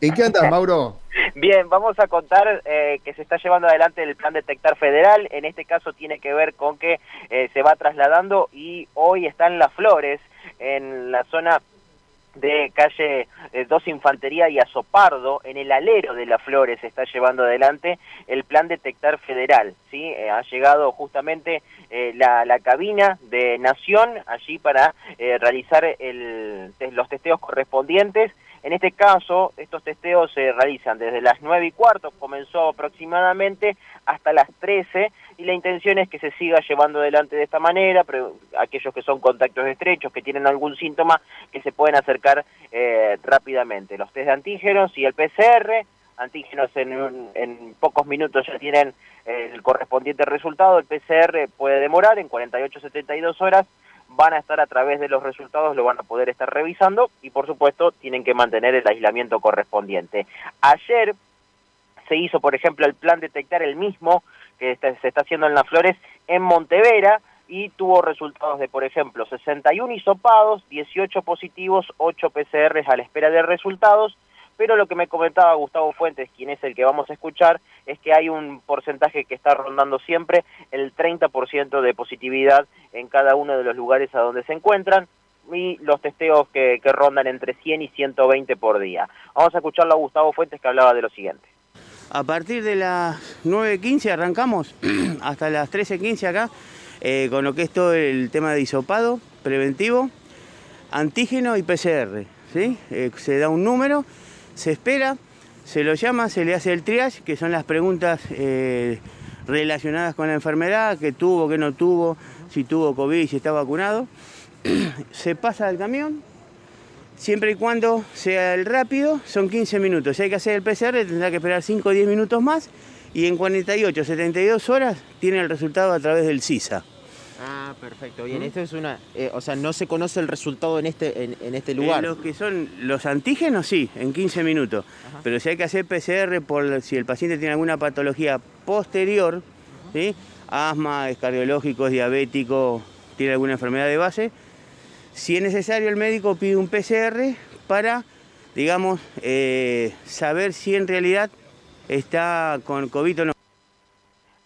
¿En qué andas, Mauro? Bien, vamos a contar eh, que se está llevando adelante el plan Detectar Federal. En este caso tiene que ver con que eh, se va trasladando y hoy están las flores en la zona de calle 2 eh, Infantería y Azopardo, en el alero de las flores se está llevando adelante el plan Detectar Federal. ¿sí? ha llegado justamente la, la, cabina de Nación allí para realizar el, los testeos correspondientes en este caso, estos testeos se realizan desde las 9 y cuarto, comenzó aproximadamente hasta las 13 y la intención es que se siga llevando adelante de esta manera, pero aquellos que son contactos estrechos, que tienen algún síntoma, que se pueden acercar eh, rápidamente. Los test de antígenos y el PCR, antígenos en, en pocos minutos ya tienen el correspondiente resultado, el PCR puede demorar en 48-72 horas, van a estar a través de los resultados, lo van a poder estar revisando y por supuesto tienen que mantener el aislamiento correspondiente. Ayer se hizo, por ejemplo, el plan detectar el mismo que se está haciendo en las flores en Montevera y tuvo resultados de, por ejemplo, 61 hisopados, 18 positivos, 8 PCRs a la espera de resultados pero lo que me comentaba Gustavo Fuentes, quien es el que vamos a escuchar, es que hay un porcentaje que está rondando siempre el 30% de positividad en cada uno de los lugares a donde se encuentran y los testeos que, rondan entre 100 y 120 por día. Vamos a escucharlo a Gustavo Fuentes que hablaba de lo siguiente. A partir de las 9.15 arrancamos hasta las 13.15 acá eh, con lo que es todo el tema de hisopado preventivo, antígeno y PCR. ¿sí? Eh, se da un número se espera, se lo llama, se le hace el triage, que son las preguntas eh, relacionadas con la enfermedad, que tuvo, que no tuvo, si tuvo COVID, si está vacunado. se pasa al camión, siempre y cuando sea el rápido, son 15 minutos. Si hay que hacer el PCR, tendrá que esperar 5 o 10 minutos más y en 48, 72 horas tiene el resultado a través del CISA. Ah, perfecto. Bien, esto es una, eh, o sea, no se conoce el resultado en este, en, este lugar. los que son los antígenos, sí, en 15 minutos. Pero si hay que hacer PCR por si el paciente tiene alguna patología posterior, ¿sí? asma, es cardiológico, es diabético, tiene alguna enfermedad de base, si es necesario el médico pide un PCR para, digamos, eh, saber si en realidad está con COVID o no.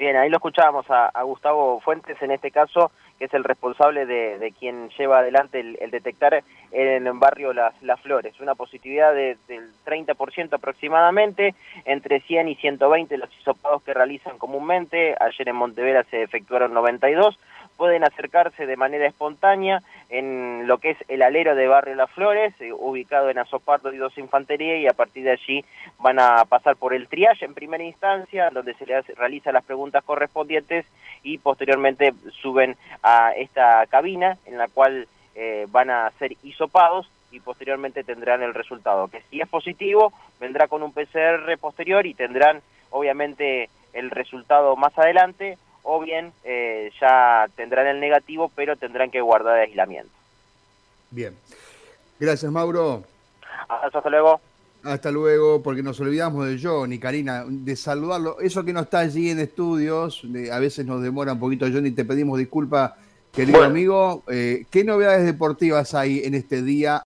Bien, ahí lo escuchábamos a, Gustavo Fuentes, en este caso, que es el responsable de, quien lleva adelante el, detectar en el barrio Las, Flores. Una positividad del 30% aproximadamente, entre 100 y 120 los hisopados que realizan comúnmente. Ayer en Montevera se efectuaron 92 pueden acercarse de manera espontánea en lo que es el alero de Barrio Las Flores, eh, ubicado en Azopardo y Dos Infantería, y a partir de allí van a pasar por el triage en primera instancia, donde se les realiza las preguntas correspondientes y posteriormente suben a esta cabina en la cual eh, van a ser hisopados y posteriormente tendrán el resultado, que si es positivo, vendrá con un PCR posterior y tendrán obviamente el resultado más adelante, o bien eh, ya tendrán el negativo, pero tendrán que guardar el aislamiento. Bien. Gracias, Mauro. Hasta luego. Hasta luego, porque nos olvidamos de Johnny, Karina, de saludarlo. Eso que no está allí en estudios, a veces nos demora un poquito, Johnny, te pedimos disculpas, querido amigo. Eh, ¿Qué novedades deportivas hay en este día